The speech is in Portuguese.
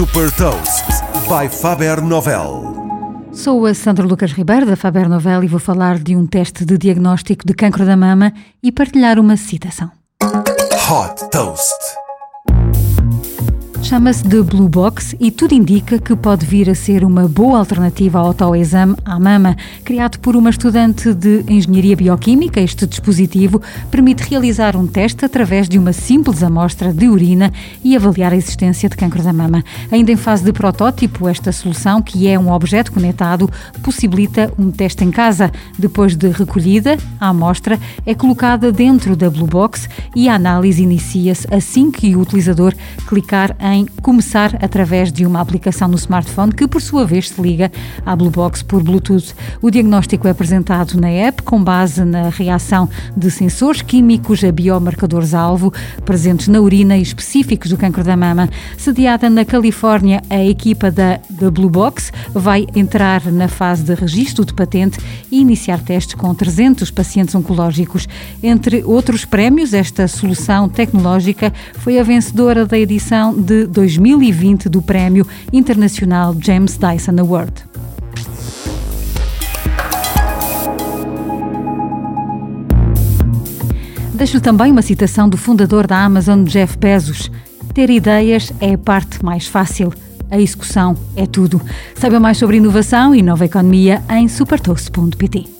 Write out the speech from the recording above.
Super Toast by Faber Novel. Sou a Sandra Lucas Ribeiro da Faber Novel e vou falar de um teste de diagnóstico de cancro da mama e partilhar uma citação. Hot Toast. Chama-se de Blue Box e tudo indica que pode vir a ser uma boa alternativa ao autoexame à mama. Criado por uma estudante de Engenharia Bioquímica, este dispositivo permite realizar um teste através de uma simples amostra de urina e avaliar a existência de câncer da mama. Ainda em fase de protótipo, esta solução, que é um objeto conectado, possibilita um teste em casa. Depois de recolhida, a amostra é colocada dentro da Blue Box e a análise inicia-se assim que o utilizador clicar em em começar através de uma aplicação no smartphone que, por sua vez, se liga à Blue Box por Bluetooth. O diagnóstico é apresentado na app com base na reação de sensores químicos a biomarcadores-alvo presentes na urina e específicos do cancro da mama. Sediada na Califórnia, a equipa da, da Blue Box vai entrar na fase de registro de patente e iniciar testes com 300 pacientes oncológicos. Entre outros prémios, esta solução tecnológica foi a vencedora da edição de 2020 do Prémio Internacional James Dyson Award. Deixo também uma citação do fundador da Amazon, Jeff Bezos. Ter ideias é a parte mais fácil. A execução é tudo. Saiba mais sobre inovação e nova economia em supertoast.pt.